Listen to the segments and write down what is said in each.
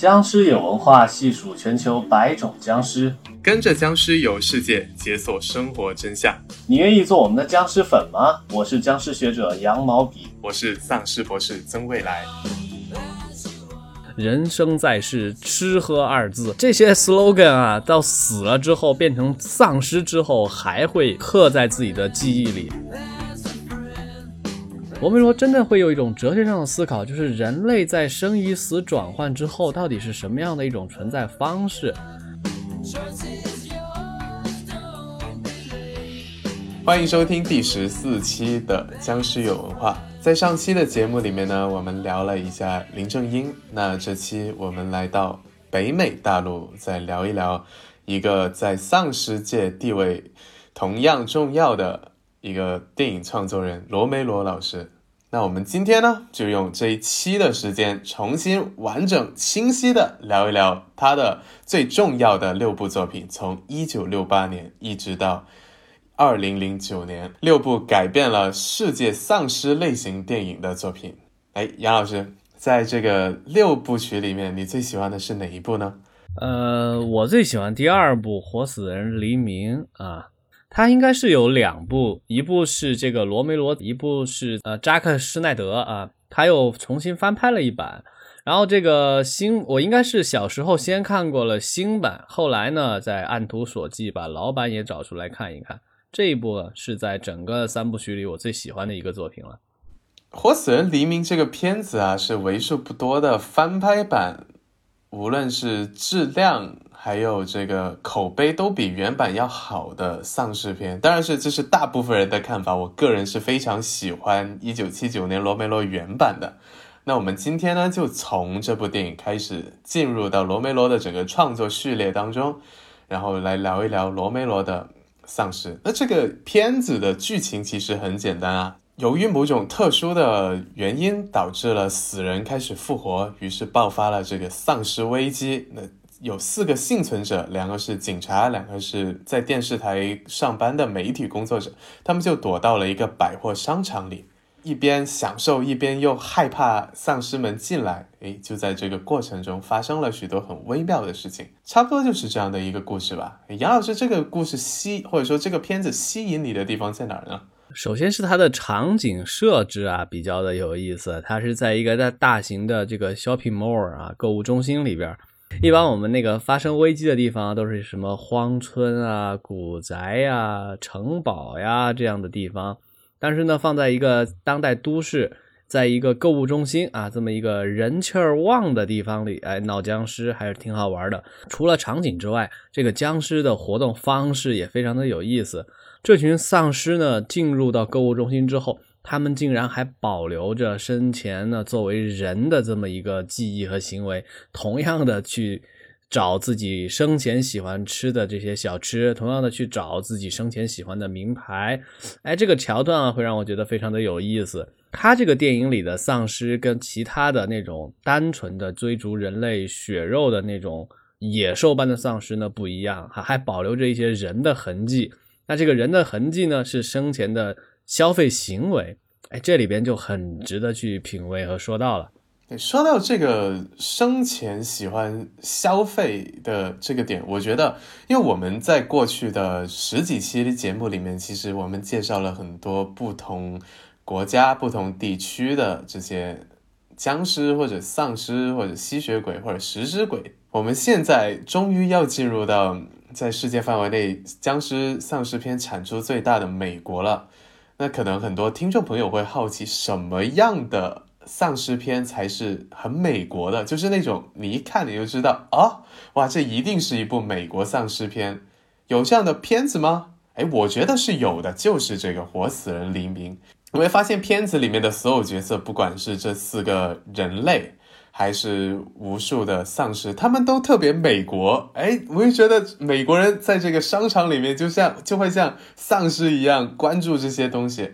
僵尸有文化，细数全球百种僵尸，跟着僵尸游世界，解锁生活真相。你愿意做我们的僵尸粉吗？我是僵尸学者羊毛笔，我是丧尸博士曾未来。人生在世，吃喝二字，这些 slogan 啊，到死了之后变成丧尸之后，还会刻在自己的记忆里。我们说，真的会有一种哲学上的思考，就是人类在生与死转换之后，到底是什么样的一种存在方式？欢迎收听第十四期的《僵尸有文化》。在上期的节目里面呢，我们聊了一下林正英。那这期我们来到北美大陆，再聊一聊一个在丧尸界地位同样重要的。一个电影创作人罗梅罗老师，那我们今天呢，就用这一期的时间，重新完整清晰的聊一聊他的最重要的六部作品，从一九六八年一直到二零零九年，六部改变了世界丧尸类型电影的作品。哎，杨老师，在这个六部曲里面，你最喜欢的是哪一部呢？呃，我最喜欢第二部《活死人黎明》啊。它应该是有两部，一部是这个罗梅罗，一部是呃扎克施奈德啊，他又重新翻拍了一版。然后这个新，我应该是小时候先看过了新版，后来呢再按图索骥把老版也找出来看一看。这一部是在整个三部曲里我最喜欢的一个作品了。《活死人黎明》这个片子啊，是为数不多的翻拍版，无论是质量。还有这个口碑都比原版要好的丧尸片，当然是这是大部分人的看法。我个人是非常喜欢一九七九年罗梅罗原版的。那我们今天呢，就从这部电影开始进入到罗梅罗的整个创作序列当中，然后来聊一聊罗梅罗的丧尸。那这个片子的剧情其实很简单啊，由于某种特殊的原因，导致了死人开始复活，于是爆发了这个丧尸危机。那有四个幸存者，两个是警察，两个是在电视台上班的媒体工作者。他们就躲到了一个百货商场里，一边享受，一边又害怕丧尸们进来。诶，就在这个过程中发生了许多很微妙的事情，差不多就是这样的一个故事吧。杨老师，这个故事吸或者说这个片子吸引你的地方在哪儿呢？首先是它的场景设置啊，比较的有意思。它是在一个大大型的这个 shopping mall 啊购物中心里边。一般我们那个发生危机的地方都是什么荒村啊、古宅呀、城堡呀这样的地方，但是呢，放在一个当代都市，在一个购物中心啊，这么一个人气儿旺的地方里，哎，闹僵尸还是挺好玩的。除了场景之外，这个僵尸的活动方式也非常的有意思。这群丧尸呢，进入到购物中心之后。他们竟然还保留着生前呢作为人的这么一个记忆和行为，同样的去找自己生前喜欢吃的这些小吃，同样的去找自己生前喜欢的名牌。哎，这个桥段啊，会让我觉得非常的有意思。他这个电影里的丧尸跟其他的那种单纯的追逐人类血肉的那种野兽般的丧尸呢不一样，还还保留着一些人的痕迹。那这个人的痕迹呢，是生前的。消费行为，哎，这里边就很值得去品味和说到了。说到这个生前喜欢消费的这个点，我觉得，因为我们在过去的十几期节目里面，其实我们介绍了很多不同国家、不同地区的这些僵尸或者丧尸或者吸血鬼或者食尸鬼。我们现在终于要进入到在世界范围内僵尸丧尸片产出最大的美国了。那可能很多听众朋友会好奇，什么样的丧尸片才是很美国的？就是那种你一看你就知道啊，哇，这一定是一部美国丧尸片。有这样的片子吗？哎，我觉得是有的，就是这个《活死人黎明》。你会发现片子里面的所有角色，不管是这四个人类。还是无数的丧尸，他们都特别美国。哎，我就觉得美国人在这个商场里面，就像就会像丧尸一样关注这些东西。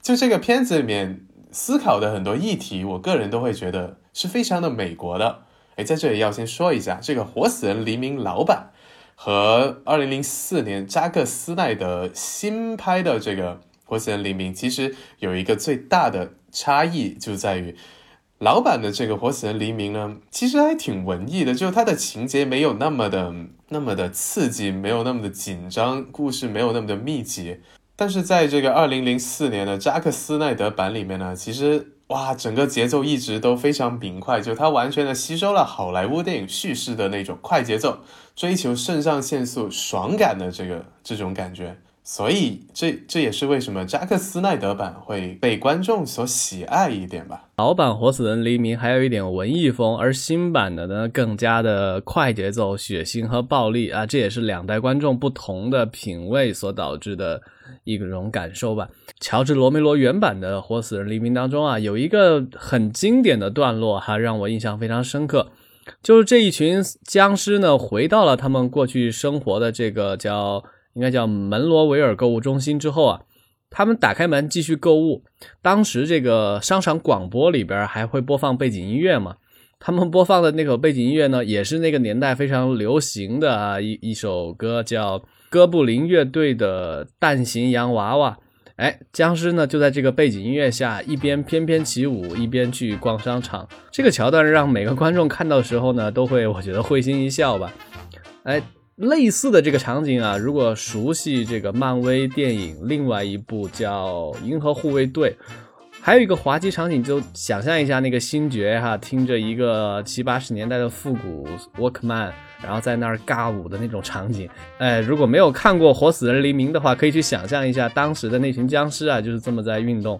就这个片子里面思考的很多议题，我个人都会觉得是非常的美国的。哎，在这里要先说一下，这个《活死人黎明》老版和二零零四年扎克斯奈德新拍的这个《活死人黎明》，其实有一个最大的差异，就在于。老版的这个《活死人黎明》呢，其实还挺文艺的，就它的情节没有那么的那么的刺激，没有那么的紧张，故事没有那么的密集。但是在这个二零零四年的扎克斯奈德版里面呢，其实哇，整个节奏一直都非常明快，就它完全的吸收了好莱坞电影叙事的那种快节奏，追求肾上腺素爽感的这个这种感觉。所以，这这也是为什么扎克斯奈德版会被观众所喜爱一点吧。老版《活死人黎明》还有一点文艺风，而新版的呢更加的快节奏、血腥和暴力啊，这也是两代观众不同的品味所导致的一种感受吧。乔治·罗梅罗原版的《活死人黎明》当中啊，有一个很经典的段落哈，让我印象非常深刻，就是这一群僵尸呢回到了他们过去生活的这个叫。应该叫门罗维尔购物中心之后啊，他们打开门继续购物。当时这个商场广播里边还会播放背景音乐嘛？他们播放的那个背景音乐呢，也是那个年代非常流行的啊一一首歌，叫哥布林乐队的《蛋形洋娃娃》。哎，僵尸呢就在这个背景音乐下一边翩翩起舞，一边去逛商场。这个桥段让每个观众看到的时候呢，都会我觉得会心一笑吧。哎。类似的这个场景啊，如果熟悉这个漫威电影，另外一部叫《银河护卫队》，还有一个滑稽场景，就想象一下那个星爵哈，听着一个七八十年代的复古 Walkman，然后在那儿尬舞的那种场景。哎，如果没有看过《活死人黎明》的话，可以去想象一下当时的那群僵尸啊，就是这么在运动。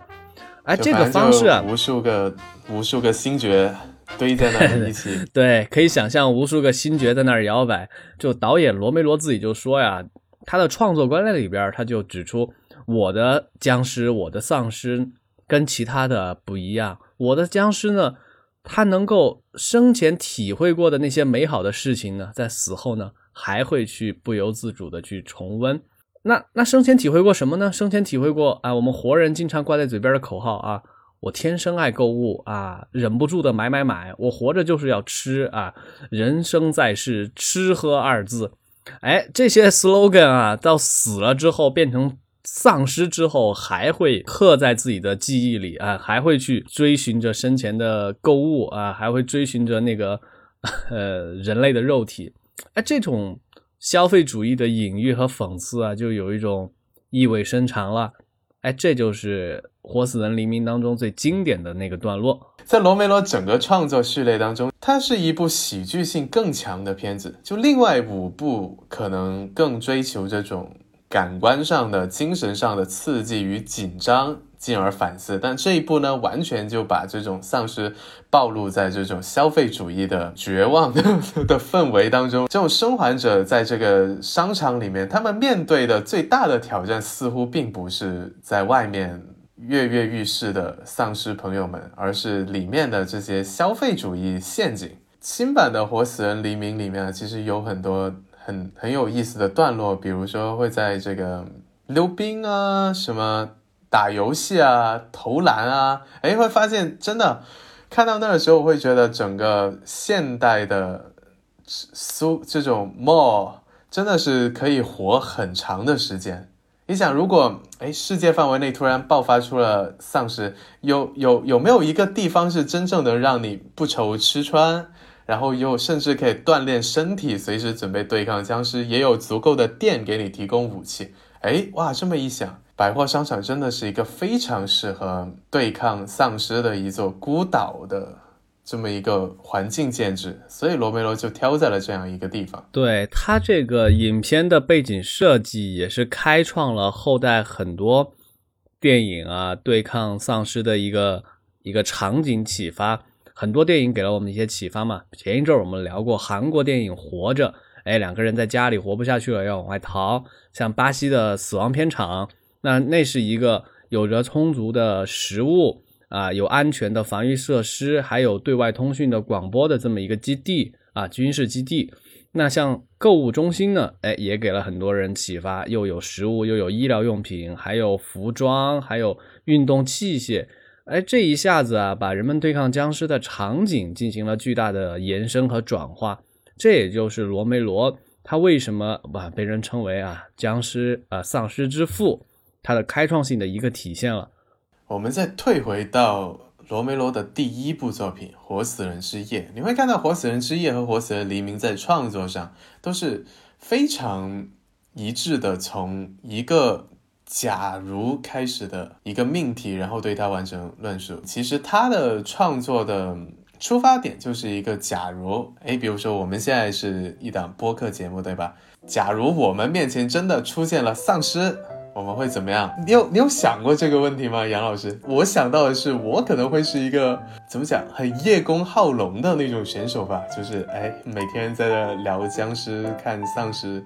哎，这个方式啊，无数个无数个星爵。堆在那一起，对，可以想象无数个星爵在那儿摇摆。就导演罗梅罗自己就说呀，他的创作观念里边，他就指出，我的僵尸，我的丧尸跟其他的不一样。我的僵尸呢，他能够生前体会过的那些美好的事情呢，在死后呢，还会去不由自主的去重温。那那生前体会过什么呢？生前体会过啊，我们活人经常挂在嘴边的口号啊。我天生爱购物啊，忍不住的买买买。我活着就是要吃啊，人生在世，吃喝二字。哎，这些 slogan 啊，到死了之后变成丧尸之后，还会刻在自己的记忆里啊，还会去追寻着生前的购物啊，还会追寻着那个 呃人类的肉体。哎，这种消费主义的隐喻和讽刺啊，就有一种意味深长了。哎，这就是《活死人黎明》当中最经典的那个段落。在罗梅罗整个创作序列当中，它是一部喜剧性更强的片子。就另外五部可能更追求这种感官上的、精神上的刺激与紧张。进而反思，但这一部呢，完全就把这种丧尸暴露在这种消费主义的绝望的 氛围当中。这种生还者在这个商场里面，他们面对的最大的挑战，似乎并不是在外面跃跃欲试的丧尸朋友们，而是里面的这些消费主义陷阱。新版的《活死人黎明》里面，其实有很多很很有意思的段落，比如说会在这个溜冰啊什么。打游戏啊，投篮啊，哎，会发现真的看到那的时候，我会觉得整个现代的苏这种 mall 真的是可以活很长的时间。你想，如果哎世界范围内突然爆发出了丧尸，有有有没有一个地方是真正的让你不愁吃穿，然后又甚至可以锻炼身体，随时准备对抗僵尸，也有足够的电给你提供武器？哎，哇，这么一想。百货商场真的是一个非常适合对抗丧尸的一座孤岛的这么一个环境建制，所以罗梅罗就挑在了这样一个地方。对他这个影片的背景设计，也是开创了后代很多电影啊对抗丧尸的一个一个场景启发。很多电影给了我们一些启发嘛。前一阵我们聊过韩国电影《活着》，哎，两个人在家里活不下去了，要往外逃。像巴西的《死亡片场》。那那是一个有着充足的食物啊，有安全的防御设施，还有对外通讯的广播的这么一个基地啊，军事基地。那像购物中心呢，哎，也给了很多人启发，又有食物，又有医疗用品，还有服装，还有运动器械。哎，这一下子啊，把人们对抗僵尸的场景进行了巨大的延伸和转化。这也就是罗梅罗他为什么啊被人称为啊僵尸啊丧尸之父。他的开创性的一个体现了。我们再退回到罗梅罗的第一部作品《活死人之夜》，你会看到《活死人之夜》和《活死人黎明》在创作上都是非常一致的，从一个假如开始的一个命题，然后对它完成论述。其实他的创作的出发点就是一个假如，诶，比如说我们现在是一档播客节目，对吧？假如我们面前真的出现了丧尸。我们会怎么样？你有你有想过这个问题吗，杨老师？我想到的是，我可能会是一个怎么讲，很叶公好龙的那种选手吧，就是哎，每天在这聊僵尸、看丧尸，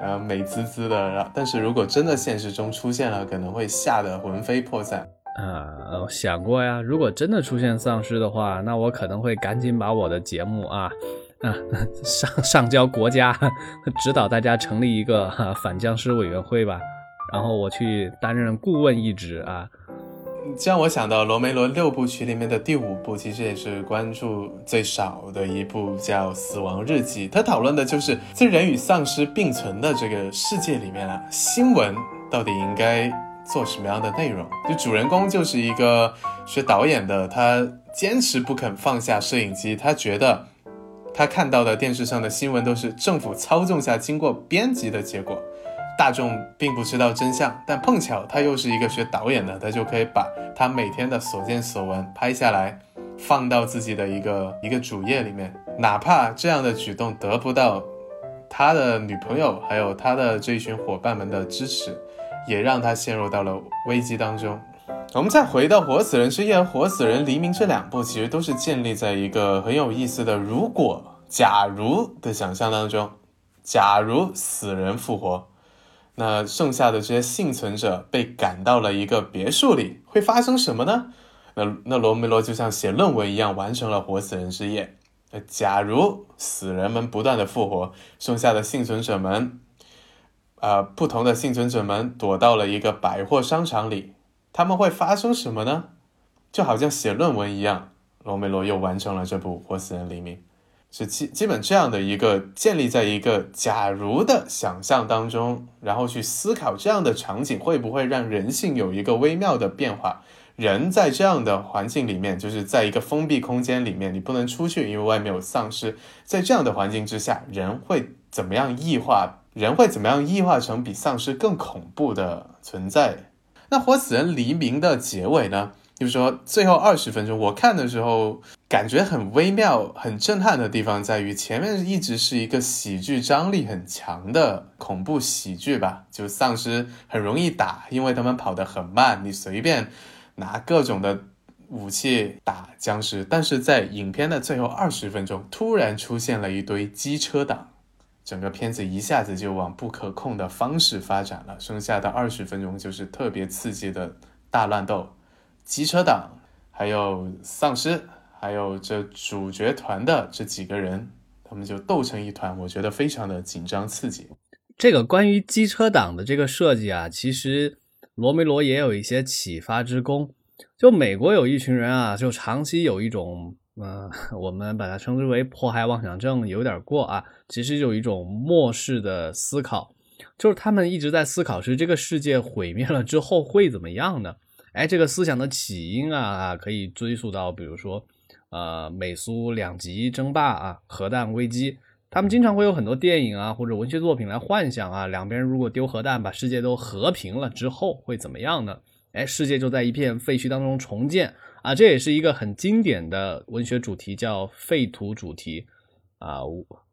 然后美滋滋的。然后，但是如果真的现实中出现了，可能会吓得魂飞魄散。啊，想过呀。如果真的出现丧尸的话，那我可能会赶紧把我的节目啊，啊 上上交国家，指导大家成立一个反僵尸委员会吧。然后我去担任顾问一职啊，这让我想到罗梅罗六部曲里面的第五部，其实也是关注最少的一部，叫《死亡日记》。它讨论的就是在人与丧尸并存的这个世界里面啊，新闻到底应该做什么样的内容？就主人公就是一个学导演的，他坚持不肯放下摄影机，他觉得他看到的电视上的新闻都是政府操纵下经过编辑的结果。大众并不知道真相，但碰巧他又是一个学导演的，他就可以把他每天的所见所闻拍下来，放到自己的一个一个主页里面。哪怕这样的举动得不到他的女朋友还有他的这一群伙伴们的支持，也让他陷入到了危机当中。我们再回到《活死人之夜》《活死人黎明》这两部，其实都是建立在一个很有意思的“如 果”“假如”的想象当中。假如死人复活。那剩下的这些幸存者被赶到了一个别墅里，会发生什么呢？那那罗梅罗就像写论文一样，完成了活死人之夜。那假如死人们不断的复活，剩下的幸存者们，呃，不同的幸存者们躲到了一个百货商场里，他们会发生什么呢？就好像写论文一样，罗梅罗又完成了这部《活死人黎明》。是基基本这样的一个建立在一个假如的想象当中，然后去思考这样的场景会不会让人性有一个微妙的变化。人在这样的环境里面，就是在一个封闭空间里面，你不能出去，因为外面有丧尸。在这样的环境之下，人会怎么样异化？人会怎么样异化成比丧尸更恐怖的存在？那《活死人黎明》的结尾呢？就是说，最后二十分钟，我看的时候感觉很微妙、很震撼的地方在于，前面一直是一个喜剧张力很强的恐怖喜剧吧，就丧尸很容易打，因为他们跑得很慢，你随便拿各种的武器打僵尸。但是在影片的最后二十分钟，突然出现了一堆机车党，整个片子一下子就往不可控的方式发展了。剩下的二十分钟就是特别刺激的大乱斗。机车党，还有丧尸，还有这主角团的这几个人，他们就斗成一团，我觉得非常的紧张刺激。这个关于机车党的这个设计啊，其实罗梅罗也有一些启发之功。就美国有一群人啊，就长期有一种，嗯，我们把它称之为迫害妄想症，有点过啊。其实有一种末世的思考，就是他们一直在思考是这个世界毁灭了之后会怎么样呢？哎，这个思想的起因啊，可以追溯到，比如说，呃，美苏两极争霸啊，核弹危机，他们经常会有很多电影啊或者文学作品来幻想啊，两边如果丢核弹，把世界都和平了之后会怎么样呢？哎，世界就在一片废墟当中重建啊，这也是一个很经典的文学主题，叫废土主题啊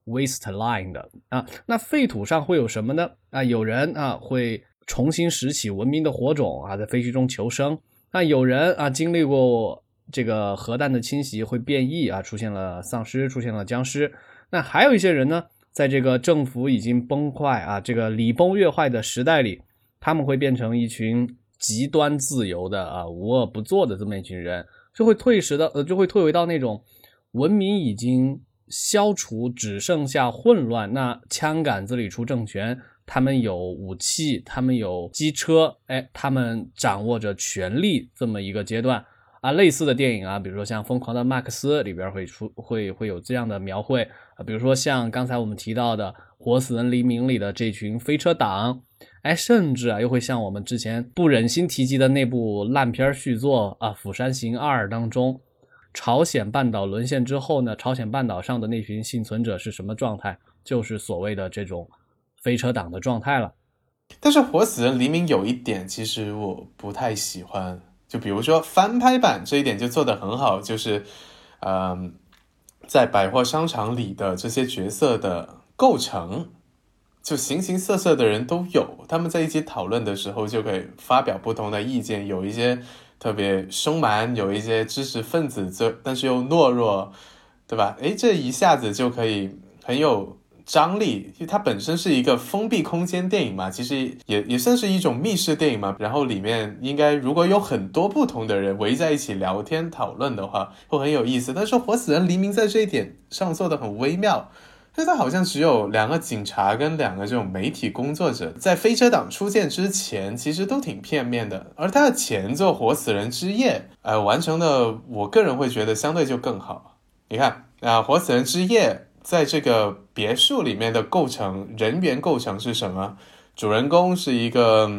，wasteland 的啊，那废土上会有什么呢？啊，有人啊会。重新拾起文明的火种啊，在废墟中求生。那有人啊，经历过这个核弹的侵袭，会变异啊，出现了丧尸，出现了僵尸。那还有一些人呢，在这个政府已经崩坏啊，这个礼崩乐坏的时代里，他们会变成一群极端自由的啊，无恶不作的这么一群人，就会退时的呃，就会退回到那种文明已经消除，只剩下混乱，那枪杆子里出政权。他们有武器，他们有机车，哎，他们掌握着权力这么一个阶段啊。类似的电影啊，比如说像《疯狂的麦克斯》里边会出会会有这样的描绘啊，比如说像刚才我们提到的《活死人黎明》里的这群飞车党，哎，甚至啊又会像我们之前不忍心提及的那部烂片续作啊《釜山行二》当中，朝鲜半岛沦陷之后呢，朝鲜半岛上的那群幸存者是什么状态？就是所谓的这种飞车党的状态了。但是《活死人黎明》有一点，其实我不太喜欢。就比如说翻拍版这一点就做得很好，就是，嗯，在百货商场里的这些角色的构成，就形形色色的人都有，他们在一起讨论的时候就可以发表不同的意见，有一些特别凶蛮，有一些知识分子，这但是又懦弱，对吧？诶，这一下子就可以很有。张力，因为它本身是一个封闭空间电影嘛，其实也也算是一种密室电影嘛。然后里面应该如果有很多不同的人围在一起聊天讨论的话，会很有意思。但是《活死人黎明》在这一点上做的很微妙，因为它好像只有两个警察跟两个这种媒体工作者在飞车党出现之前，其实都挺片面的。而它的前作《活死人之夜》，呃，完成的我个人会觉得相对就更好。你看啊，《活死人之夜》。在这个别墅里面的构成人员构成是什么？主人公是一个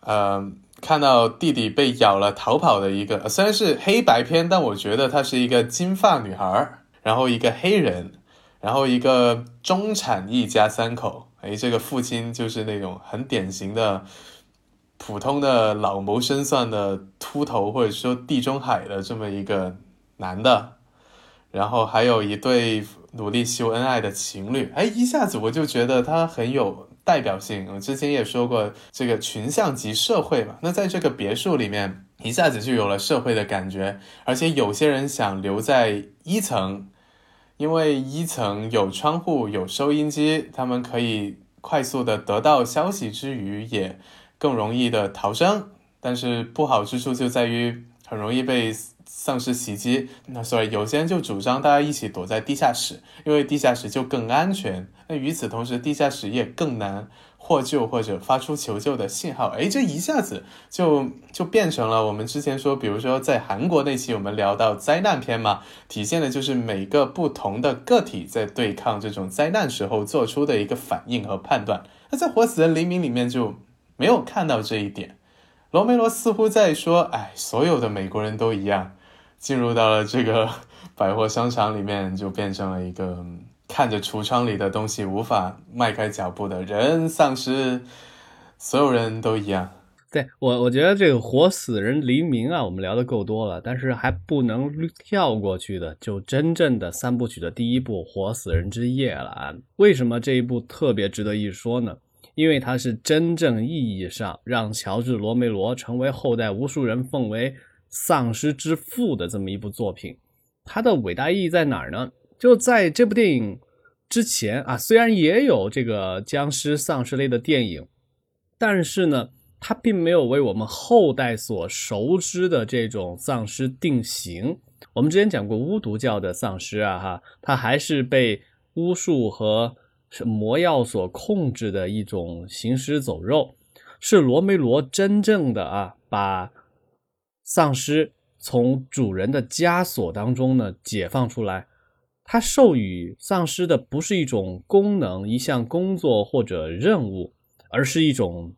呃，看到弟弟被咬了逃跑的一个，虽然是黑白片，但我觉得她是一个金发女孩，然后一个黑人，然后一个中产一家三口。哎，这个父亲就是那种很典型的普通的老谋深算的秃头，或者说地中海的这么一个男的，然后还有一对。努力秀恩爱的情侣，哎，一下子我就觉得他很有代表性。我之前也说过，这个群像级社会嘛，那在这个别墅里面，一下子就有了社会的感觉。而且有些人想留在一层，因为一层有窗户、有收音机，他们可以快速的得到消息之余，也更容易的逃生。但是不好之处就在于，很容易被。丧尸袭击，那所以有些人就主张大家一起躲在地下室，因为地下室就更安全。那与此同时，地下室也更难获救或者发出求救的信号。哎，这一下子就就变成了我们之前说，比如说在韩国那期我们聊到灾难片嘛，体现的就是每个不同的个体在对抗这种灾难时候做出的一个反应和判断。那在《活死人黎明》里面就没有看到这一点。罗梅罗似乎在说，哎，所有的美国人都一样。进入到了这个 百货商场里面，就变成了一个看着橱窗里的东西无法迈开脚步的人，丧尸，所有人都一样。对我，我觉得这个活死人黎明啊，我们聊的够多了，但是还不能跳过去的，就真正的三部曲的第一部《活死人之夜》了啊。为什么这一部特别值得一说呢？因为它是真正意义上让乔治·罗梅罗成为后代无数人奉为。丧尸之父的这么一部作品，它的伟大意义在哪儿呢？就在这部电影之前啊，虽然也有这个僵尸丧尸类的电影，但是呢，它并没有为我们后代所熟知的这种丧尸定型。我们之前讲过巫毒教的丧尸啊，哈，它还是被巫术和魔药所控制的一种行尸走肉，是罗梅罗真正的啊把。丧尸从主人的枷锁当中呢解放出来，他授予丧尸的不是一种功能、一项工作或者任务，而是一种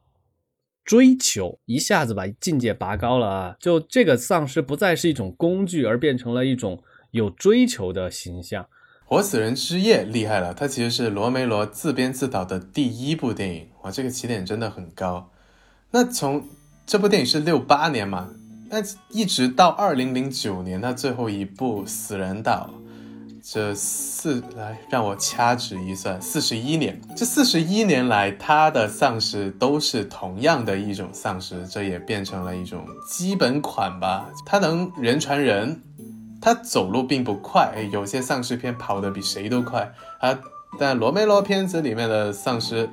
追求，一下子把境界拔高了啊！就这个丧尸不再是一种工具，而变成了一种有追求的形象。《活死人之夜》厉害了，它其实是罗梅罗自编自导的第一部电影，哇，这个起点真的很高。那从这部电影是六八年嘛？那一直到二零零九年，他最后一部《死人岛》，这四来让我掐指一算，四十一年。这四十一年来，他的丧尸都是同样的一种丧尸，这也变成了一种基本款吧。他能人传人，他走路并不快，有些丧尸片跑得比谁都快啊。但罗梅罗片子里面的丧尸。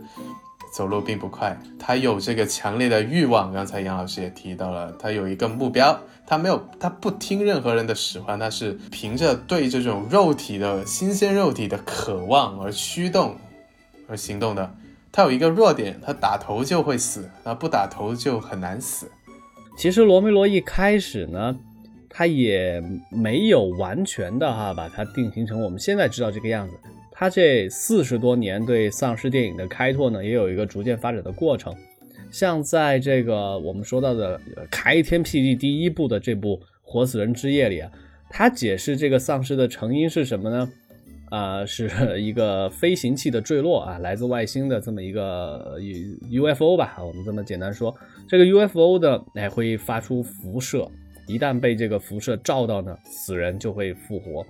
走路并不快，他有这个强烈的欲望。刚才杨老师也提到了，他有一个目标，他没有，他不听任何人的使唤，他是凭着对这种肉体的新鲜肉体的渴望而驱动而行动的。他有一个弱点，他打头就会死，那不打头就很难死。其实罗梅罗一开始呢，它也没有完全的哈把它定型成我们现在知道这个样子。他这四十多年对丧尸电影的开拓呢，也有一个逐渐发展的过程。像在这个我们说到的开天辟地第一部的这部《活死人之夜》里啊，他解释这个丧尸的成因是什么呢？啊，是一个飞行器的坠落啊，来自外星的这么一个 U UFO 吧，我们这么简单说，这个 UFO 的哎会发出辐射，一旦被这个辐射照到呢，死人就会复活，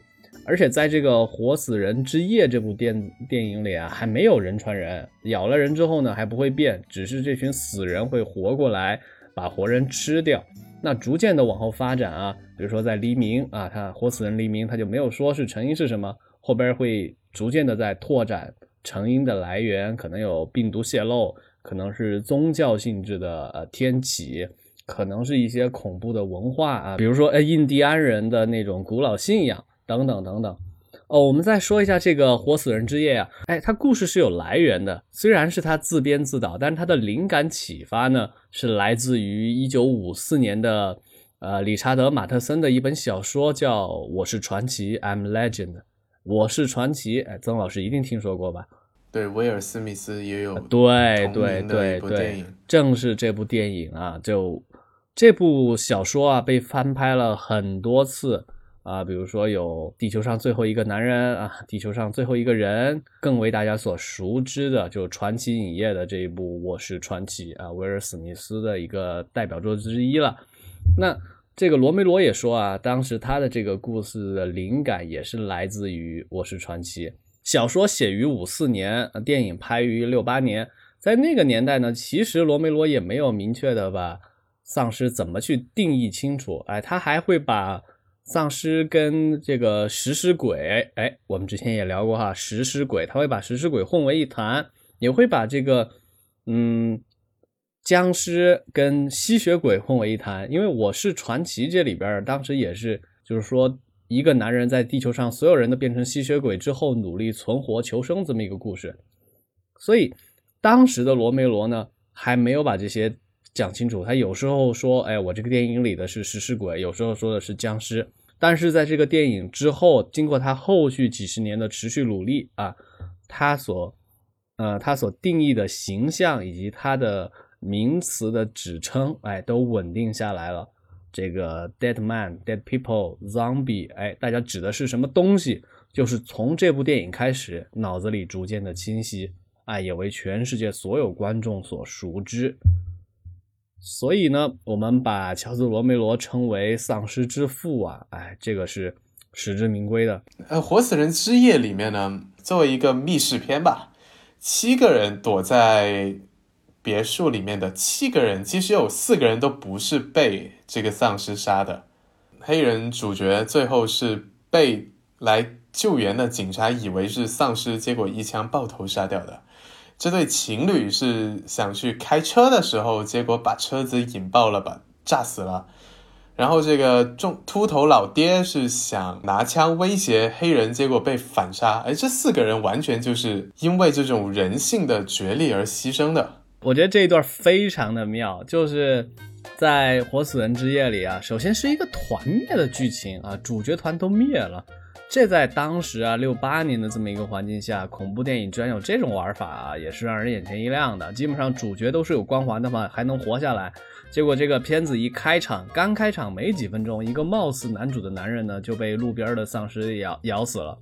而且在这个《活死人之夜》这部电电影里啊，还没有人传人，咬了人之后呢还不会变，只是这群死人会活过来把活人吃掉，那逐渐的往后发展啊，比如说在黎明啊，他活死人黎明他就没有说是成因是什么。后边会逐渐的在拓展成因的来源，可能有病毒泄露，可能是宗教性质的呃天启，可能是一些恐怖的文化啊，比如说呃印第安人的那种古老信仰等等等等。哦，我们再说一下这个活死人之夜啊，哎，它故事是有来源的，虽然是他自编自导，但是它的灵感启发呢是来自于一九五四年的呃理查德马特森的一本小说，叫《我是传奇》，I'm Legend。我是传奇，哎，曾老师一定听说过吧？对，威尔斯密斯也有对对对对，正是这部电影啊，就这部小说啊，被翻拍了很多次啊，比如说有《地球上最后一个男人》啊，《地球上最后一个人》，更为大家所熟知的，就传奇影业的这一部《我是传奇》啊，威尔史密斯的一个代表作之一了。那。这个罗梅罗也说啊，当时他的这个故事的灵感也是来自于《我是传奇》小说，写于五四年，电影拍于六八年。在那个年代呢，其实罗梅罗也没有明确的把丧尸怎么去定义清楚。哎，他还会把丧尸跟这个食尸鬼，哎，我们之前也聊过哈，食尸鬼，他会把食尸鬼混为一谈，也会把这个，嗯。僵尸跟吸血鬼混为一谈，因为我是传奇这里边当时也是，就是说一个男人在地球上所有人都变成吸血鬼之后，努力存活求生这么一个故事。所以当时的罗梅罗呢，还没有把这些讲清楚。他有时候说，哎，我这个电影里的是食尸鬼，有时候说的是僵尸。但是在这个电影之后，经过他后续几十年的持续努力啊，他所呃他所定义的形象以及他的。名词的指称，哎，都稳定下来了。这个 dead man、dead people、zombie，哎，大家指的是什么东西？就是从这部电影开始，脑子里逐渐的清晰，哎，也为全世界所有观众所熟知。所以呢，我们把乔治·罗梅罗称为丧尸之父啊，哎，这个是实至名归的。呃，《活死人之夜》里面呢，作为一个密室片吧，七个人躲在。别墅里面的七个人，其实有四个人都不是被这个丧尸杀的。黑人主角最后是被来救援的警察以为是丧尸，结果一枪爆头杀掉的。这对情侣是想去开车的时候，结果把车子引爆了，把炸死了。然后这个中秃头老爹是想拿枪威胁黑人，结果被反杀。哎，这四个人完全就是因为这种人性的决裂而牺牲的。我觉得这一段非常的妙，就是在《活死人之夜》里啊，首先是一个团灭的剧情啊，主角团都灭了。这在当时啊，六八年的这么一个环境下，恐怖电影居然有这种玩法啊，也是让人眼前一亮的。基本上主角都是有光环的嘛，还能活下来。结果这个片子一开场，刚开场没几分钟，一个貌似男主的男人呢就被路边的丧尸咬咬死了。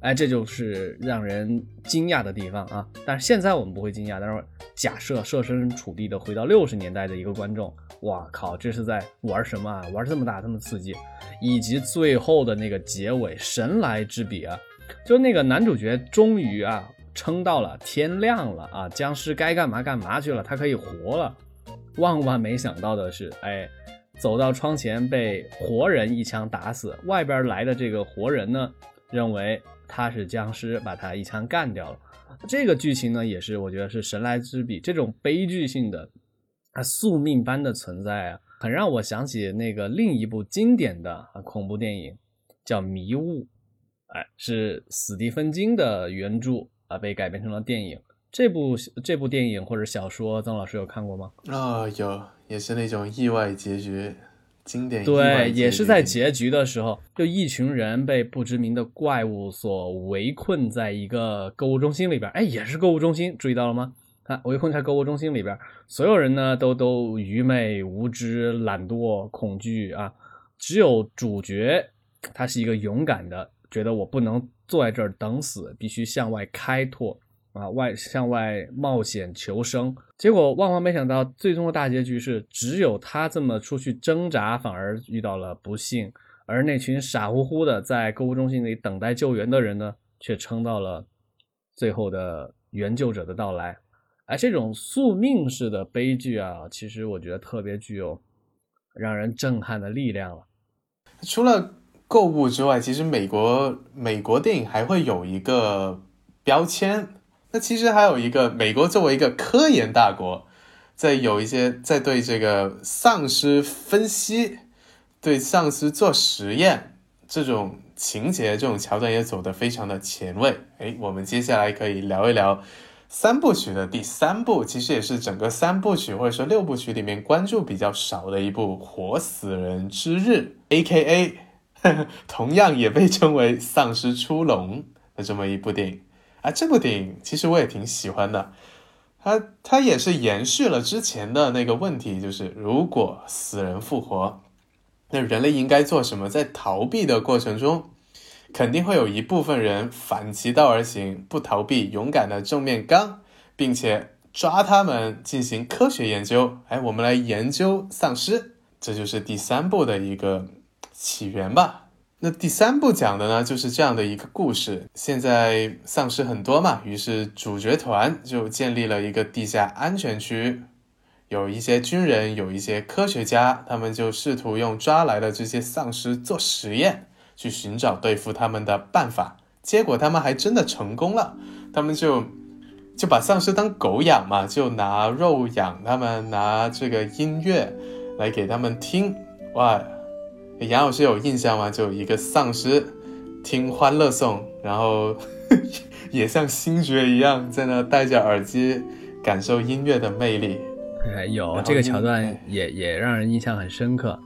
哎，这就是让人惊讶的地方啊！但是现在我们不会惊讶，但是假设设身处地的回到六十年代的一个观众，哇靠，这是在玩什么啊？玩这么大，这么刺激，以及最后的那个结尾，神来之笔啊！就那个男主角终于啊撑到了天亮了啊，僵尸该干嘛干嘛去了，他可以活了。万万没想到的是，哎，走到窗前被活人一枪打死，外边来的这个活人呢，认为。他是僵尸，把他一枪干掉了。这个剧情呢，也是我觉得是神来之笔。这种悲剧性的、啊宿命般的存在啊，很让我想起那个另一部经典的啊恐怖电影，叫《迷雾》。哎，是史蒂芬金的原著啊，被改编成了电影。这部这部电影或者小说，曾老师有看过吗？啊，有，也是那种意外结局，经典对，也是在结局的时候，就一群人被不知名的怪物所围困在一个购物中心里边，哎，也是购物中心，注意到了吗？看围困在购物中心里边，所有人呢都都愚昧、无知、懒惰、恐惧啊，只有主角他是一个勇敢的，觉得我不能坐在这儿等死，必须向外开拓啊，外向外冒险求生。结果万万没想到，最终的大结局是，只有他这么出去挣扎，反而遇到了不幸，而那群傻乎乎的在购物中心里等待救援的人呢，却撑到了最后的援救者的到来。哎，这种宿命式的悲剧啊，其实我觉得特别具有让人震撼的力量了。除了购物之外，其实美国美国电影还会有一个标签。那其实还有一个，美国作为一个科研大国，在有一些在对这个丧尸分析、对丧尸做实验这种情节、这种桥段也走得非常的前卫。哎，我们接下来可以聊一聊三部曲的第三部，其实也是整个三部曲或者说六部曲里面关注比较少的一部《活死人之日》，A.K.A. 同样也被称为《丧尸出笼》的这么一部电影啊。这部电影其实我也挺喜欢的，它它也是延续了之前的那个问题，就是如果死人复活，那人类应该做什么？在逃避的过程中，肯定会有一部分人反其道而行，不逃避，勇敢的正面刚，并且抓他们进行科学研究。哎，我们来研究丧尸，这就是第三部的一个起源吧。那第三部讲的呢，就是这样的一个故事。现在丧尸很多嘛，于是主角团就建立了一个地下安全区，有一些军人，有一些科学家，他们就试图用抓来的这些丧尸做实验，去寻找对付他们的办法。结果他们还真的成功了，他们就就把丧尸当狗养嘛，就拿肉养他们，拿这个音乐来给他们听，哇！杨老师有印象吗？就一个丧尸听《欢乐颂》，然后 也像星爵一样在那戴着耳机感受音乐的魅力。哎，有这个桥段也也让人印象很深刻。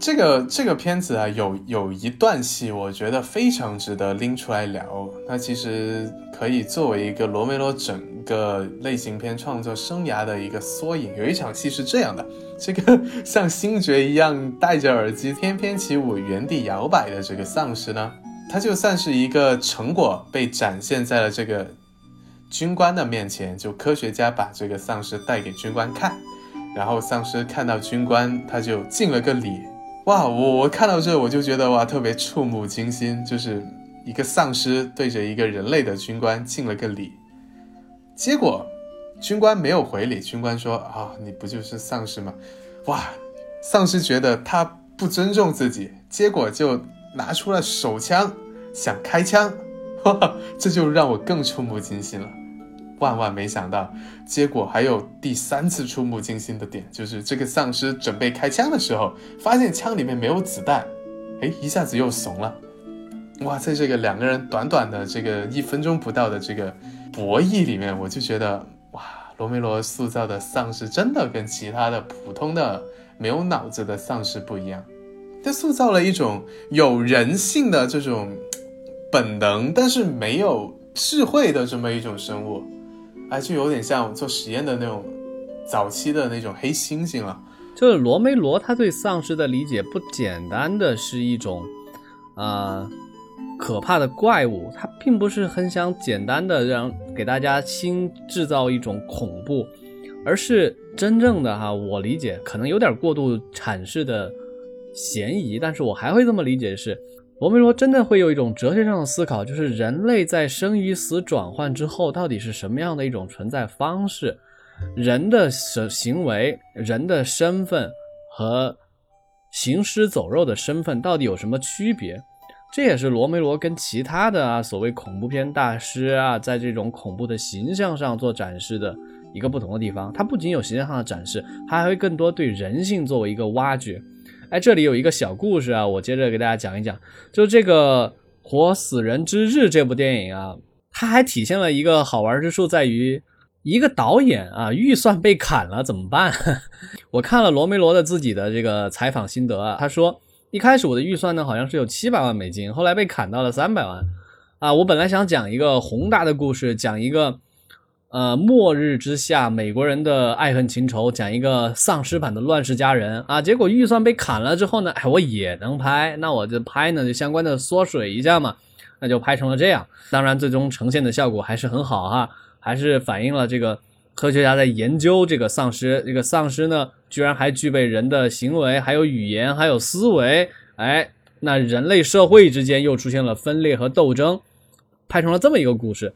这个这个片子啊，有有一段戏，我觉得非常值得拎出来聊。它其实可以作为一个罗梅罗整个类型片创作生涯的一个缩影。有一场戏是这样的：这个 像星爵一样戴着耳机翩翩起舞、原地摇摆的这个丧尸呢，它就算是一个成果被展现在了这个军官的面前。就科学家把这个丧尸带给军官看，然后丧尸看到军官，他就敬了个礼。哇，我我看到这我就觉得哇，特别触目惊心，就是一个丧尸对着一个人类的军官敬了个礼，结果军官没有回礼，军官说啊，你不就是丧尸吗？哇，丧尸觉得他不尊重自己，结果就拿出了手枪想开枪，哈哈，这就让我更触目惊心了。万万没想到，结果还有第三次触目惊心的点，就是这个丧尸准备开枪的时候，发现枪里面没有子弹，哎，一下子又怂了。哇，在这个两个人短短的这个一分钟不到的这个博弈里面，我就觉得哇，罗梅罗塑造的丧尸真的跟其他的普通的没有脑子的丧尸不一样，他塑造了一种有人性的这种本能，但是没有智慧的这么一种生物。哎，就有点像做实验的那种早期的那种黑猩猩了。就是罗梅罗他对丧尸的理解不简单的是一种，呃，可怕的怪物，他并不是很想简单的让给大家新制造一种恐怖，而是真正的哈，我理解可能有点过度阐释的嫌疑，但是我还会这么理解是。罗梅罗真的会有一种哲学上的思考，就是人类在生与死转换之后，到底是什么样的一种存在方式？人的行行为、人的身份和行尸走肉的身份到底有什么区别？这也是罗梅罗跟其他的啊所谓恐怖片大师啊，在这种恐怖的形象上做展示的一个不同的地方。它不仅有形象上的展示，它还会更多对人性作为一个挖掘。哎，这里有一个小故事啊，我接着给大家讲一讲。就这个《活死人之日》这部电影啊，它还体现了一个好玩之处，在于一个导演啊，预算被砍了怎么办？我看了罗梅罗的自己的这个采访心得啊，他说一开始我的预算呢好像是有七百万美金，后来被砍到了三百万。啊，我本来想讲一个宏大的故事，讲一个呃末日之下美国人的爱恨情仇，讲一个丧尸版的乱世佳人啊。结果预算被砍了之后呢，哎，我也能拍，那我就拍呢就相关的缩水一下嘛，那就拍成了这样。当然，最终呈现的效果还是很好哈。还是反映了这个科学家在研究这个丧尸，这个丧尸呢，居然还具备人的行为，还有语言，还有思维。哎，那人类社会之间又出现了分裂和斗争，拍成了这么一个故事。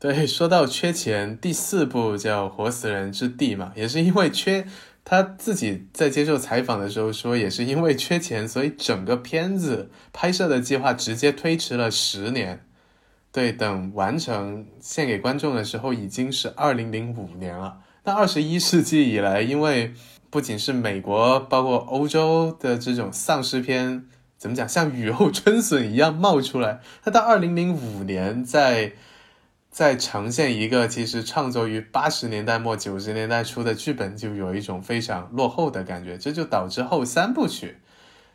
对，说到缺钱，第四部叫《活死人之地》嘛，也是因为缺，他自己在接受采访的时候说，也是因为缺钱，所以整个片子拍摄的计划直接推迟了十年。对，等完成献给观众的时候，已经是二零零五年了。那二十一世纪以来，因为不仅是美国，包括欧洲的这种丧尸片，怎么讲，像雨后春笋一样冒出来。那到二零零五年，在再呈现一个其实创作于八十年代末九十年代初的剧本，就有一种非常落后的感觉。这就导致后三部曲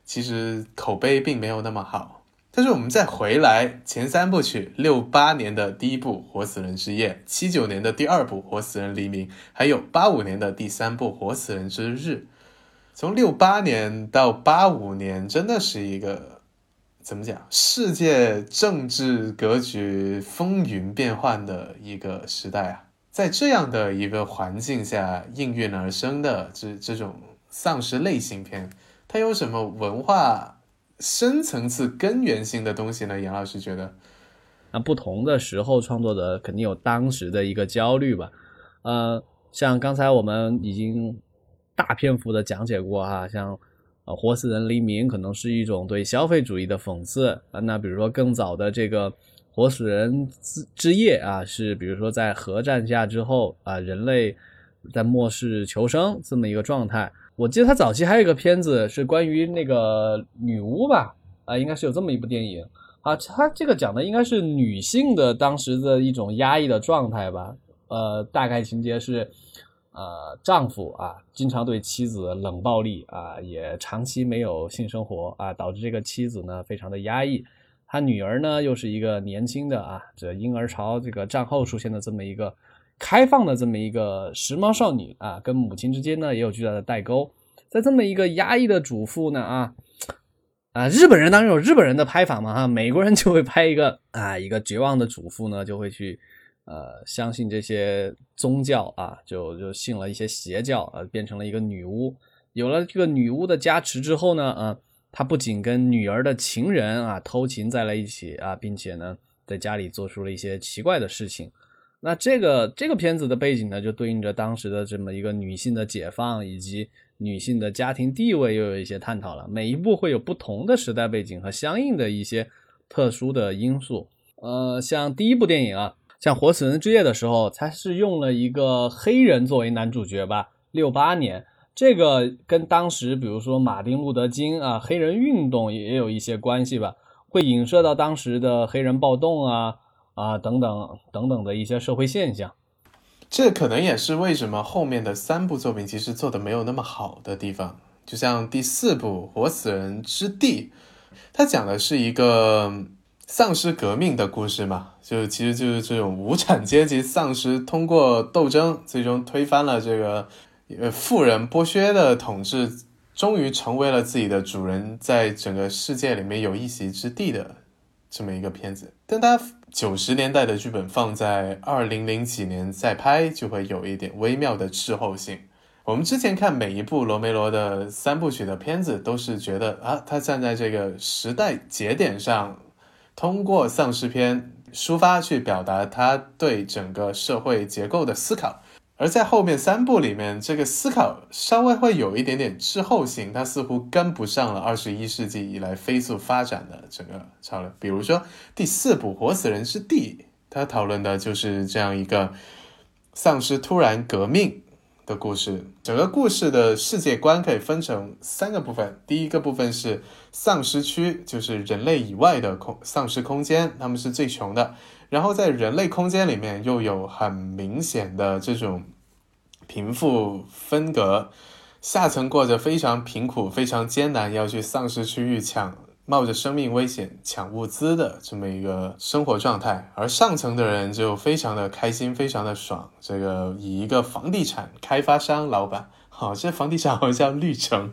其实口碑并没有那么好。但是我们再回来前三部曲，六八年的第一部《活死人之夜》，七九年的第二部《活死人黎明》，还有八五年的第三部《活死人之日》。从六八年到八五年，真的是一个怎么讲？世界政治格局风云变幻的一个时代啊！在这样的一个环境下应运而生的这这种丧尸类型片，它有什么文化？深层次根源性的东西呢？杨老师觉得，那不同的时候创作的肯定有当时的一个焦虑吧。呃，像刚才我们已经大篇幅的讲解过哈，像呃《活死人黎明》可能是一种对消费主义的讽刺啊。那比如说更早的这个《活死人之之夜》啊，是比如说在核战下之后啊，人类在末世求生这么一个状态。我记得他早期还有一个片子是关于那个女巫吧，啊，应该是有这么一部电影啊。他这个讲的应该是女性的当时的一种压抑的状态吧。呃，大概情节是，呃，丈夫啊经常对妻子冷暴力啊，也长期没有性生活啊，导致这个妻子呢非常的压抑。他女儿呢又是一个年轻的啊，这婴儿潮这个战后出现的这么一个。开放的这么一个时髦少女啊，跟母亲之间呢也有巨大的代沟。在这么一个压抑的主妇呢啊啊，日本人当然有日本人的拍法嘛哈，美国人就会拍一个啊一个绝望的主妇呢，就会去呃相信这些宗教啊，就就信了一些邪教啊，变成了一个女巫。有了这个女巫的加持之后呢啊，她不仅跟女儿的情人啊偷情在了一起啊，并且呢在家里做出了一些奇怪的事情。那这个这个片子的背景呢，就对应着当时的这么一个女性的解放以及女性的家庭地位，又有一些探讨了。每一部会有不同的时代背景和相应的一些特殊的因素。呃，像第一部电影啊，像《活死人之夜》的时候，它是用了一个黑人作为男主角吧。六八年，这个跟当时比如说马丁路德金啊，黑人运动也有一些关系吧，会影射到当时的黑人暴动啊。啊，等等等等的一些社会现象，这可能也是为什么后面的三部作品其实做的没有那么好的地方。就像第四部《活死人之地》，它讲的是一个丧尸革命的故事嘛，就其实就是这种无产阶级丧尸通过斗争，最终推翻了这个呃富人剥削的统治，终于成为了自己的主人，在整个世界里面有一席之地的这么一个片子，但它。九十年代的剧本放在二零零几年再拍，就会有一点微妙的滞后性。我们之前看每一部罗梅罗的三部曲的片子，都是觉得啊，他站在这个时代节点上，通过丧尸片抒发去表达他对整个社会结构的思考。而在后面三部里面，这个思考稍微会有一点点滞后性，它似乎跟不上了二十一世纪以来飞速发展的整个潮流。比如说第四部《活死人之地》，它讨论的就是这样一个丧尸突然革命，的故事。整个故事的世界观可以分成三个部分。第一个部分是丧尸区，就是人类以外的空丧尸空间，他们是最穷的。然后在人类空间里面又有很明显的这种贫富分隔，下层过着非常贫苦、非常艰难，要去丧尸区域抢。冒着生命危险抢物资的这么一个生活状态，而上层的人就非常的开心，非常的爽。这个以一个房地产开发商老板，好，这房地产好像叫绿城，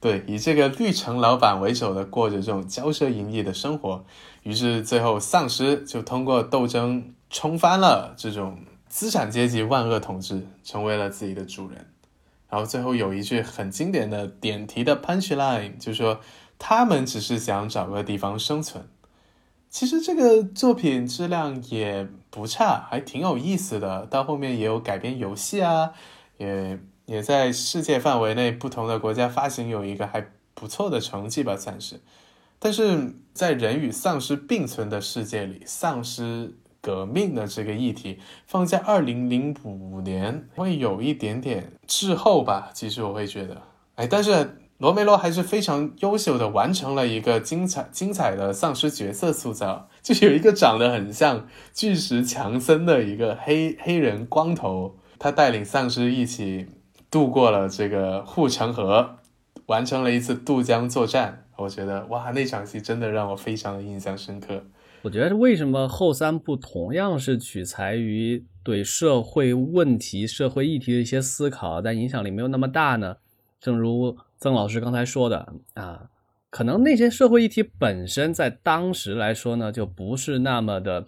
对，以这个绿城老板为首的过着这种骄奢淫逸的生活。于是最后丧尸就通过斗争冲翻了这种资产阶级万恶统治，成为了自己的主人。然后最后有一句很经典的点题的 punch line，就是说。他们只是想找个地方生存。其实这个作品质量也不差，还挺有意思的。到后面也有改编游戏啊，也也在世界范围内不同的国家发行，有一个还不错的成绩吧，算是。但是在人与丧尸并存的世界里，丧尸革命的这个议题放在二零零五年会有一点点滞后吧。其实我会觉得，哎，但是。罗梅罗还是非常优秀的，完成了一个精彩精彩的丧尸角色塑造，就是有一个长得很像巨石强森的一个黑黑人光头，他带领丧尸一起度过了这个护城河，完成了一次渡江作战。我觉得哇，那场戏真的让我非常的印象深刻。我觉得为什么后三部同样是取材于对社会问题、社会议题的一些思考，但影响力没有那么大呢？正如。曾老师刚才说的啊，可能那些社会议题本身在当时来说呢，就不是那么的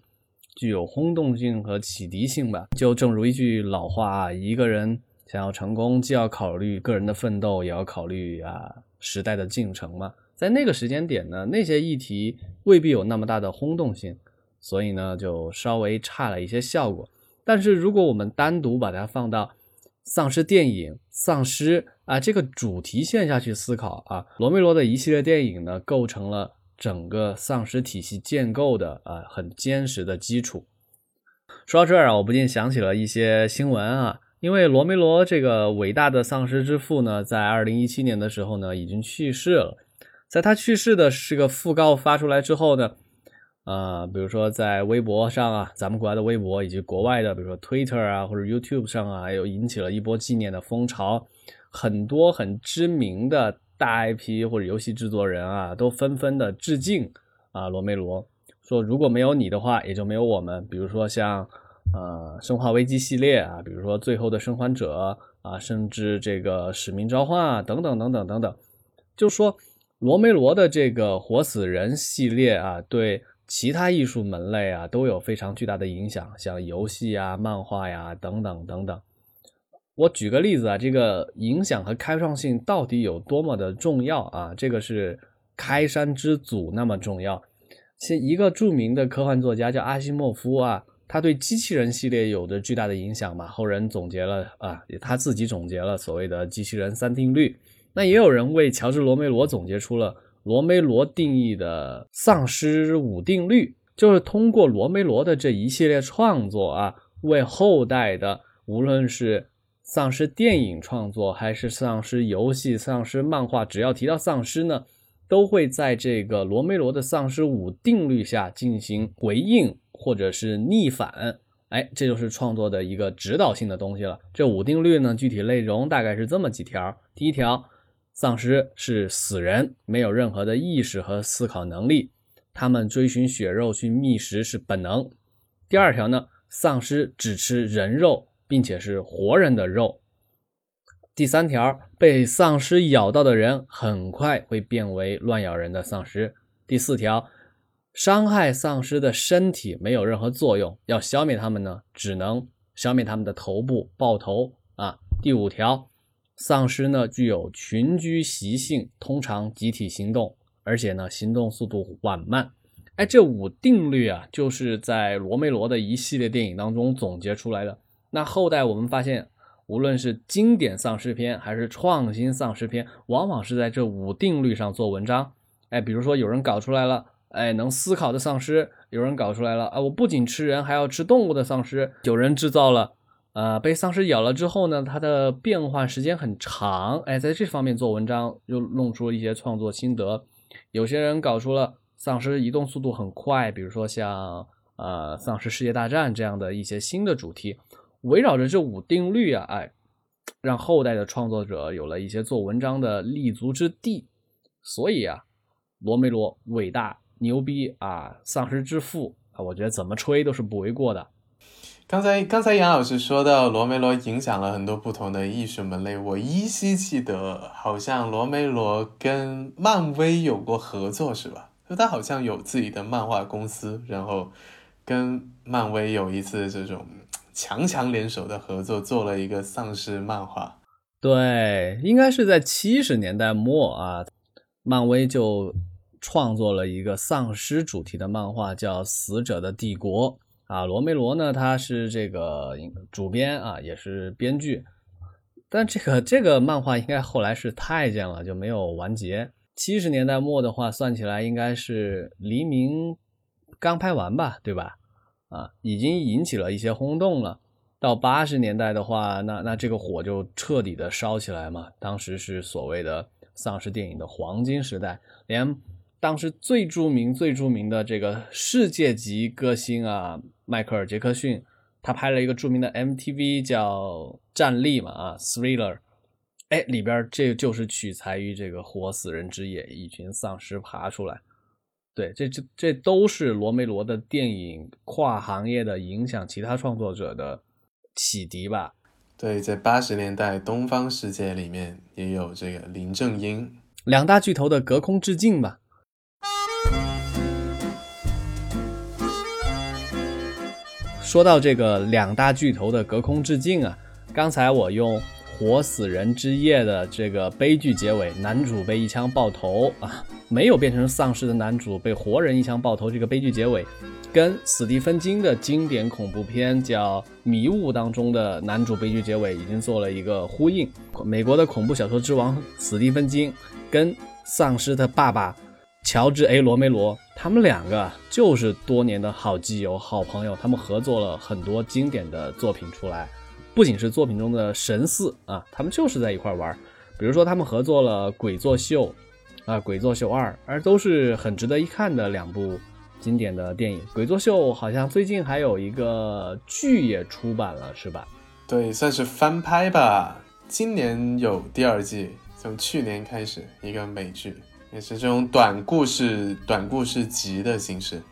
具有轰动性和启迪性吧。就正如一句老话啊，一个人想要成功，既要考虑个人的奋斗，也要考虑啊时代的进程嘛。在那个时间点呢，那些议题未必有那么大的轰动性，所以呢，就稍微差了一些效果。但是如果我们单独把它放到丧尸电影，丧尸。啊，这个主题线下去思考啊，罗梅罗的一系列电影呢，构成了整个丧尸体系建构的啊很坚实的基础。说到这儿啊，我不禁想起了一些新闻啊，因为罗梅罗这个伟大的丧尸之父呢，在二零一七年的时候呢，已经去世了。在他去世的这个讣告发出来之后呢，呃，比如说在微博上啊，咱们国家的微博以及国外的，比如说 Twitter 啊或者 YouTube 上啊，又引起了一波纪念的风潮。很多很知名的大 IP 或者游戏制作人啊，都纷纷的致敬啊罗梅罗，说如果没有你的话，也就没有我们。比如说像呃生化危机系列啊，比如说最后的生还者啊，甚至这个使命召唤啊等等等等等等，就说罗梅罗的这个活死人系列啊，对其他艺术门类啊都有非常巨大的影响，像游戏啊、漫画呀等等等等。我举个例子啊，这个影响和开创性到底有多么的重要啊？这个是开山之祖那么重要。现一个著名的科幻作家叫阿西莫夫啊，他对机器人系列有着巨大的影响嘛。后人总结了啊，他自己总结了所谓的机器人三定律。那也有人为乔治罗梅罗总结出了罗梅罗定义的丧尸五定律，就是通过罗梅罗的这一系列创作啊，为后代的无论是丧尸电影创作还是丧尸游戏、丧尸漫画，只要提到丧尸呢，都会在这个罗梅罗的丧尸五定律下进行回应或者是逆反。哎，这就是创作的一个指导性的东西了。这五定律呢，具体内容大概是这么几条：第一条，丧尸是死人，没有任何的意识和思考能力，他们追寻血肉去觅食是本能。第二条呢，丧尸只吃人肉。并且是活人的肉。第三条，被丧尸咬到的人很快会变为乱咬人的丧尸。第四条，伤害丧尸的身体没有任何作用，要消灭他们呢，只能消灭他们的头部，爆头啊。第五条，丧尸呢具有群居习性，通常集体行动，而且呢行动速度缓慢。哎，这五定律啊，就是在罗梅罗的一系列电影当中总结出来的。那后代我们发现，无论是经典丧尸片还是创新丧尸片，往往是在这五定律上做文章。哎，比如说有人搞出来了，哎，能思考的丧尸；有人搞出来了，啊，我不仅吃人，还要吃动物的丧尸；有人制造了，呃，被丧尸咬了之后呢，它的变换时间很长，哎，在这方面做文章又弄出了一些创作心得。有些人搞出了丧尸移动速度很快，比如说像呃《丧尸世界大战》这样的一些新的主题，围绕着这五定律啊，哎，让后代的创作者有了一些做文章的立足之地。所以啊，罗梅罗伟大牛逼啊，丧尸之父啊，我觉得怎么吹都是不为过的。刚才刚才杨老师说到罗梅罗影响了很多不同的艺术门类，我依稀记得好像罗梅罗跟漫威有过合作，是吧？就他好像有自己的漫画公司，然后跟漫威有一次这种强强联手的合作，做了一个丧尸漫画。对，应该是在七十年代末啊，漫威就创作了一个丧尸主题的漫画，叫《死者的帝国》。啊，罗梅罗呢，他是这个主编啊，也是编剧，但这个这个漫画应该后来是太监了，就没有完结。七十年代末的话，算起来应该是黎明刚拍完吧，对吧？啊，已经引起了一些轰动了。到八十年代的话，那那这个火就彻底的烧起来嘛。当时是所谓的丧尸电影的黄金时代，连。当时最著名、最著名的这个世界级歌星啊，迈克尔·杰克逊，他拍了一个著名的 MTV 叫《战栗》嘛啊，《Thriller》，哎，里边这就是取材于这个活死人之夜，一群丧尸爬出来。对，这这这都是罗梅罗的电影跨行业的影响，其他创作者的启迪吧。对，在八十年代东方世界里面也有这个林正英，两大巨头的隔空致敬吧。说到这个两大巨头的隔空致敬啊，刚才我用《活死人之夜》的这个悲剧结尾，男主被一枪爆头啊，没有变成丧尸的男主被活人一枪爆头这个悲剧结尾，跟史蒂芬金的经典恐怖片叫《迷雾》当中的男主悲剧结尾已经做了一个呼应。美国的恐怖小说之王史蒂芬金跟丧尸的爸爸。乔治 ·A· 罗梅罗，他们两个就是多年的好基友、好朋友，他们合作了很多经典的作品出来，不仅是作品中的神似啊，他们就是在一块玩。比如说，他们合作了《鬼作秀》啊，《鬼作秀二》，而都是很值得一看的两部经典的电影。《鬼作秀》好像最近还有一个剧也出版了，是吧？对，算是翻拍吧。今年有第二季，从去年开始一个美剧。也是这种短故事、短故事集的形式，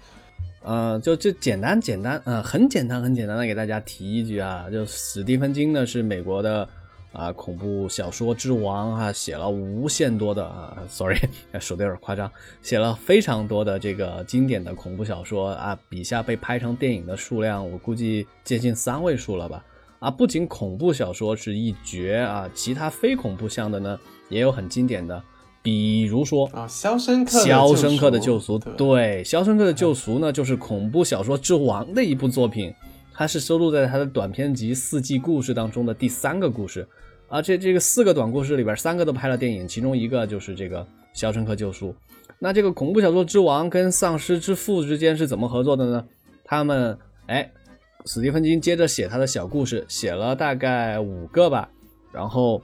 呃，就就简单简单，呃，很简单很简单的给大家提一句啊，就史蒂芬金呢是美国的啊恐怖小说之王啊，写了无限多的啊，sorry，说的有点夸张，写了非常多的这个经典的恐怖小说啊，笔下被拍成电影的数量我估计接近三位数了吧，啊，不仅恐怖小说是一绝啊，其他非恐怖向的呢也有很经典的。比如说啊，《肖申克肖申克的救赎》对，《肖申克的救赎》呢，就是恐怖小说之王的一部作品，它是收录在他的短篇集《四季故事》当中的第三个故事。啊，这这个四个短故事里边，三个都拍了电影，其中一个就是这个《肖申克救赎》。那这个恐怖小说之王跟丧尸之父之间是怎么合作的呢？他们哎，史蒂芬金接着写他的小故事，写了大概五个吧，然后。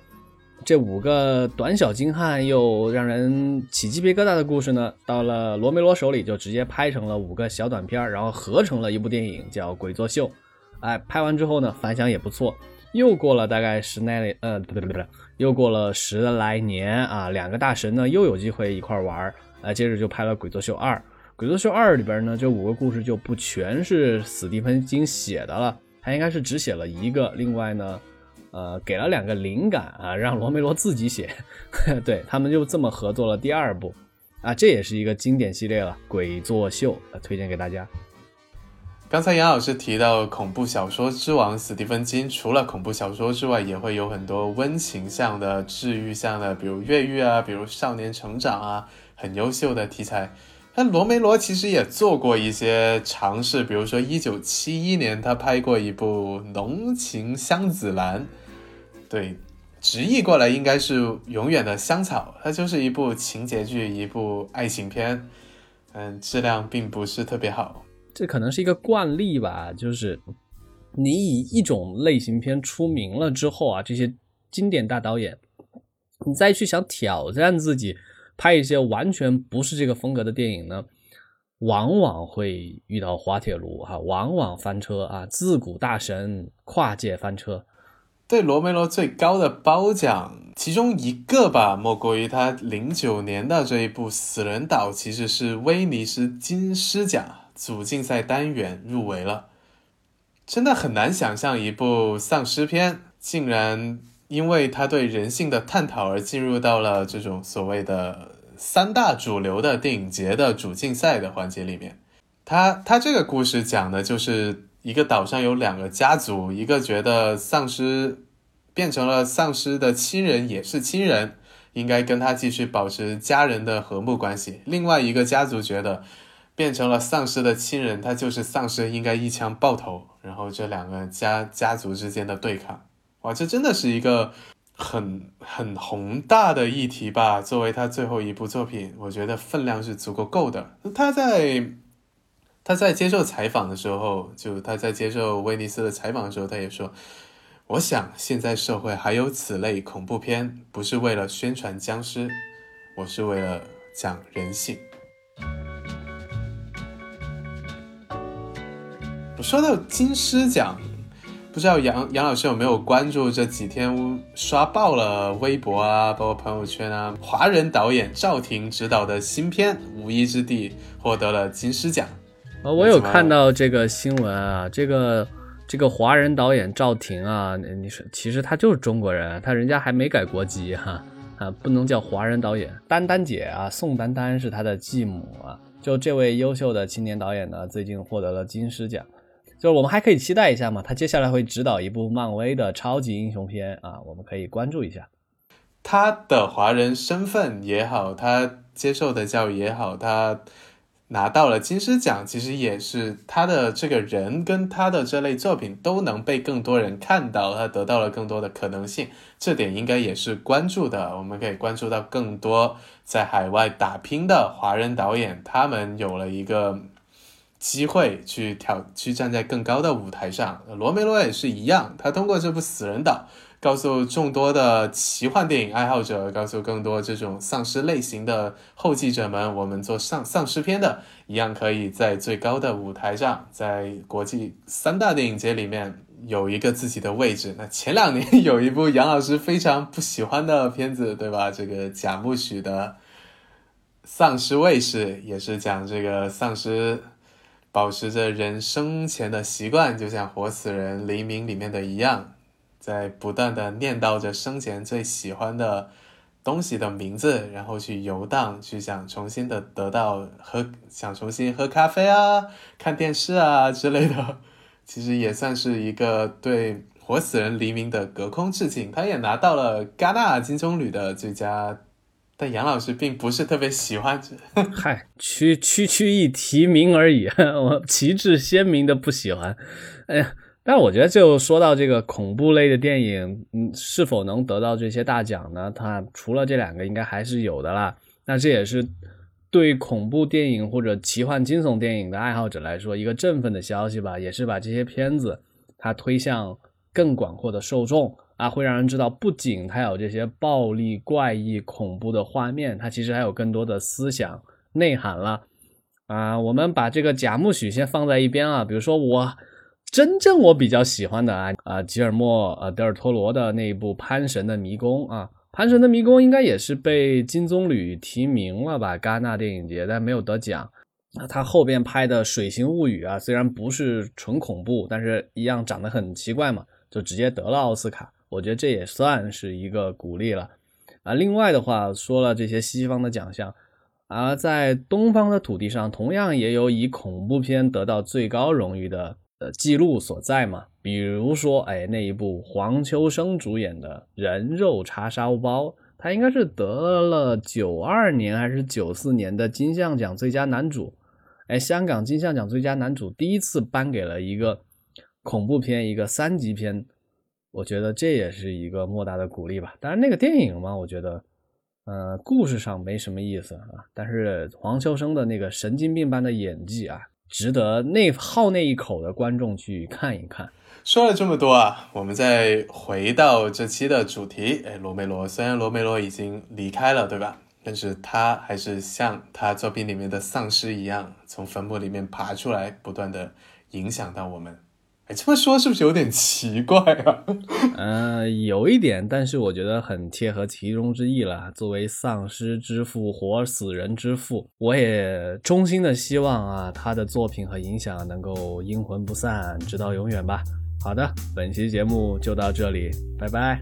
这五个短小精悍又让人起鸡皮疙瘩的故事呢，到了罗梅罗手里就直接拍成了五个小短片，然后合成了一部电影叫《鬼作秀》。哎，拍完之后呢，反响也不错。又过了大概十来呃不对不对，又过了十来年啊，两个大神呢又有机会一块玩儿，啊，接着就拍了《鬼作秀二》。《鬼作秀二》里边呢，这五个故事就不全是史蒂芬金写的了，他应该是只写了一个。另外呢。呃，给了两个灵感啊，让罗梅罗自己写，对他们就这么合作了第二部，啊，这也是一个经典系列了，《鬼作秀》推荐给大家。刚才杨老师提到恐怖小说之王史蒂芬金，除了恐怖小说之外，也会有很多温情向的、治愈向的，比如越狱啊，比如少年成长啊，很优秀的题材。那罗梅罗其实也做过一些尝试，比如说一九七一年他拍过一部《浓情香子兰》。对，直译过来应该是《永远的香草》，它就是一部情节剧，一部爱情片，嗯，质量并不是特别好。这可能是一个惯例吧，就是你以一种类型片出名了之后啊，这些经典大导演，你再去想挑战自己，拍一些完全不是这个风格的电影呢，往往会遇到滑铁卢哈，往往翻车啊，自古大神跨界翻车。对罗梅罗最高的褒奖，其中一个吧，莫过于他零九年的这一部《死人岛》，其实是威尼斯金狮奖主竞赛单元入围了。真的很难想象一部丧尸片，竟然因为他对人性的探讨而进入到了这种所谓的三大主流的电影节的主竞赛的环节里面。他他这个故事讲的就是。一个岛上有两个家族，一个觉得丧尸变成了丧尸的亲人也是亲人，应该跟他继续保持家人的和睦关系；另外一个家族觉得变成了丧尸的亲人，他就是丧尸，应该一枪爆头。然后这两个家家族之间的对抗，哇，这真的是一个很很宏大的议题吧？作为他最后一部作品，我觉得分量是足够够的。他在。他在接受采访的时候，就他在接受威尼斯的采访的时候，他也说：“我想现在社会还有此类恐怖片，不是为了宣传僵尸，我是为了讲人性。”我说到金狮奖，不知道杨杨老师有没有关注这几天刷爆了微博啊，包括朋友圈啊，华人导演赵婷执导的新片《无依之地》获得了金狮奖。呃，我有看到这个新闻啊，这个这个华人导演赵婷啊，你说其实他就是中国人，他人家还没改国籍哈啊，不能叫华人导演。丹丹姐啊，宋丹丹是他的继母啊。就这位优秀的青年导演呢，最近获得了金狮奖，就是我们还可以期待一下嘛，他接下来会指导一部漫威的超级英雄片啊，我们可以关注一下。他的华人身份也好，他接受的教育也好，他。拿到了金狮奖，其实也是他的这个人跟他的这类作品都能被更多人看到，他得到了更多的可能性，这点应该也是关注的。我们可以关注到更多在海外打拼的华人导演，他们有了一个机会去挑，去站在更高的舞台上。罗梅罗也是一样，他通过这部《死人岛》。告诉众多的奇幻电影爱好者，告诉更多这种丧尸类型的后继者们，我们做丧丧尸片的一样，可以在最高的舞台上，在国际三大电影节里面有一个自己的位置。那前两年有一部杨老师非常不喜欢的片子，对吧？这个贾木许的《丧尸卫士》也是讲这个丧尸保持着人生前的习惯，就像活死人黎明里面的一样。在不断的念叨着生前最喜欢的东西的名字，然后去游荡，去想重新的得到喝，想重新喝咖啡啊、看电视啊之类的，其实也算是一个对活死人黎明的隔空致敬。他也拿到了戛纳金棕榈的最佳，但杨老师并不是特别喜欢。嗨，区区区一提名而已，我旗帜鲜明的不喜欢。哎呀。但我觉得，就说到这个恐怖类的电影，嗯，是否能得到这些大奖呢？它除了这两个，应该还是有的啦。那这也是对恐怖电影或者奇幻惊悚电影的爱好者来说一个振奋的消息吧，也是把这些片子它推向更广阔的受众啊，会让人知道，不仅它有这些暴力、怪异、恐怖的画面，它其实还有更多的思想内涵了啊。我们把这个贾木许先放在一边啊，比如说我。真正我比较喜欢的啊啊，吉尔莫呃德尔托罗的那一部《潘神的迷宫》啊，《潘神的迷宫》应该也是被金棕榈提名了吧？戛纳电影节，但没有得奖。那他后边拍的《水形物语》啊，虽然不是纯恐怖，但是一样长得很奇怪嘛，就直接得了奥斯卡。我觉得这也算是一个鼓励了啊。另外的话，说了这些西方的奖项啊，在东方的土地上，同样也有以恐怖片得到最高荣誉的。的记录所在嘛，比如说，哎，那一部黄秋生主演的《人肉叉烧包》，他应该是得了九二年还是九四年的金像奖最佳男主，哎，香港金像奖最佳男主第一次颁给了一个恐怖片，一个三级片，我觉得这也是一个莫大的鼓励吧。当然，那个电影嘛，我觉得，呃，故事上没什么意思啊，但是黄秋生的那个神经病般的演技啊。值得那好那一口的观众去看一看。说了这么多啊，我们再回到这期的主题。哎，罗梅罗虽然罗梅罗已经离开了，对吧？但是他还是像他作品里面的丧尸一样，从坟墓里面爬出来，不断的影响到我们。哎，这么说是不是有点奇怪啊？嗯，有一点，但是我觉得很切合其中之意了。作为丧尸之父、活死人之父，我也衷心的希望啊，他的作品和影响能够阴魂不散，直到永远吧。好的，本期节目就到这里，拜拜。